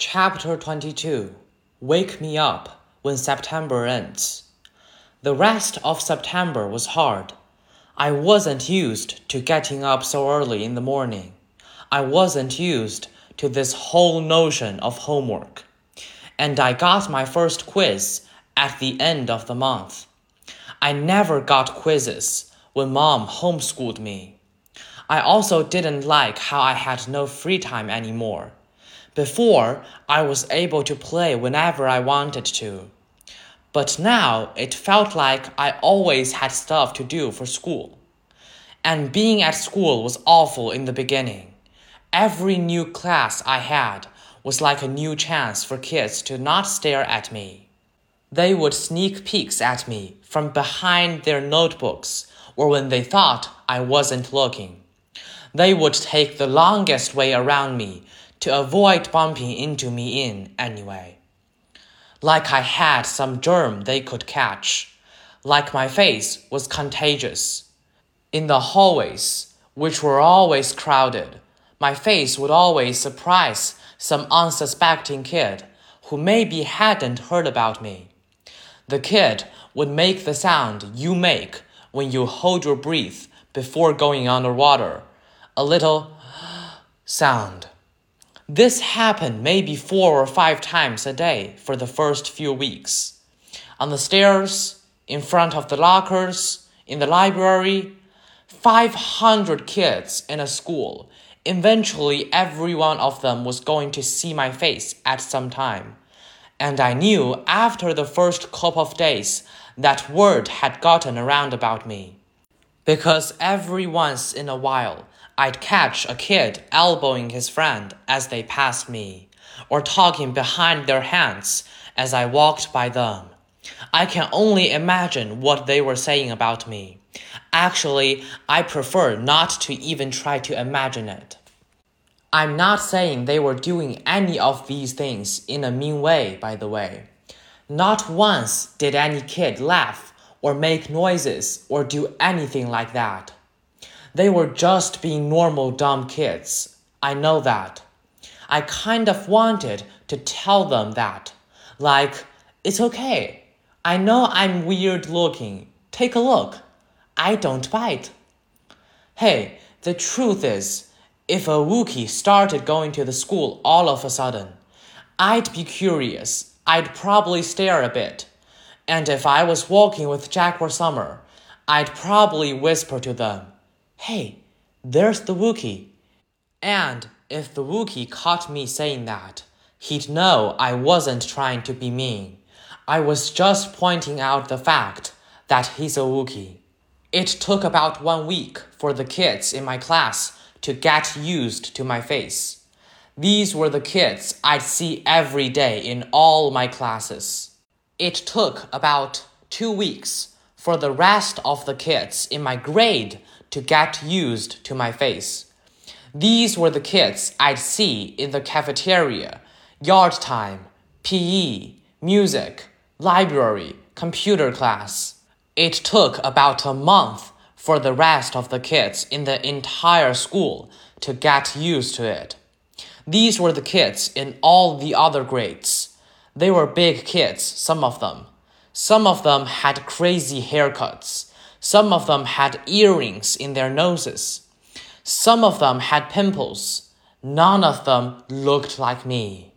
Chapter 22 Wake Me Up When September Ends. The rest of September was hard. I wasn't used to getting up so early in the morning. I wasn't used to this whole notion of homework. And I got my first quiz at the end of the month. I never got quizzes when mom homeschooled me. I also didn't like how I had no free time anymore. Before, I was able to play whenever I wanted to. But now it felt like I always had stuff to do for school. And being at school was awful in the beginning. Every new class I had was like a new chance for kids to not stare at me. They would sneak peeks at me from behind their notebooks or when they thought I wasn't looking. They would take the longest way around me to avoid bumping into me in anyway. Like I had some germ they could catch, like my face was contagious. In the hallways, which were always crowded, my face would always surprise some unsuspecting kid who maybe hadn't heard about me. The kid would make the sound you make when you hold your breath before going underwater a little sound. This happened maybe four or five times a day for the first few weeks. On the stairs, in front of the lockers, in the library, 500 kids in a school. Eventually, every one of them was going to see my face at some time. And I knew after the first couple of days that word had gotten around about me. Because every once in a while, I'd catch a kid elbowing his friend as they passed me, or talking behind their hands as I walked by them. I can only imagine what they were saying about me. Actually, I prefer not to even try to imagine it. I'm not saying they were doing any of these things in a mean way, by the way. Not once did any kid laugh or make noises or do anything like that. They were just being normal dumb kids. I know that. I kind of wanted to tell them that. Like, it's okay. I know I'm weird looking. Take a look. I don't bite. Hey, the truth is, if a Wookiee started going to the school all of a sudden, I'd be curious. I'd probably stare a bit. And if I was walking with Jack or Summer, I'd probably whisper to them, Hey, there's the Wookiee. And if the Wookiee caught me saying that, he'd know I wasn't trying to be mean. I was just pointing out the fact that he's a Wookiee. It took about one week for the kids in my class to get used to my face. These were the kids I'd see every day in all my classes. It took about two weeks for the rest of the kids in my grade to get used to my face. These were the kids I'd see in the cafeteria, yard time, PE, music, library, computer class. It took about a month for the rest of the kids in the entire school to get used to it. These were the kids in all the other grades. They were big kids, some of them. Some of them had crazy haircuts. Some of them had earrings in their noses. Some of them had pimples. None of them looked like me.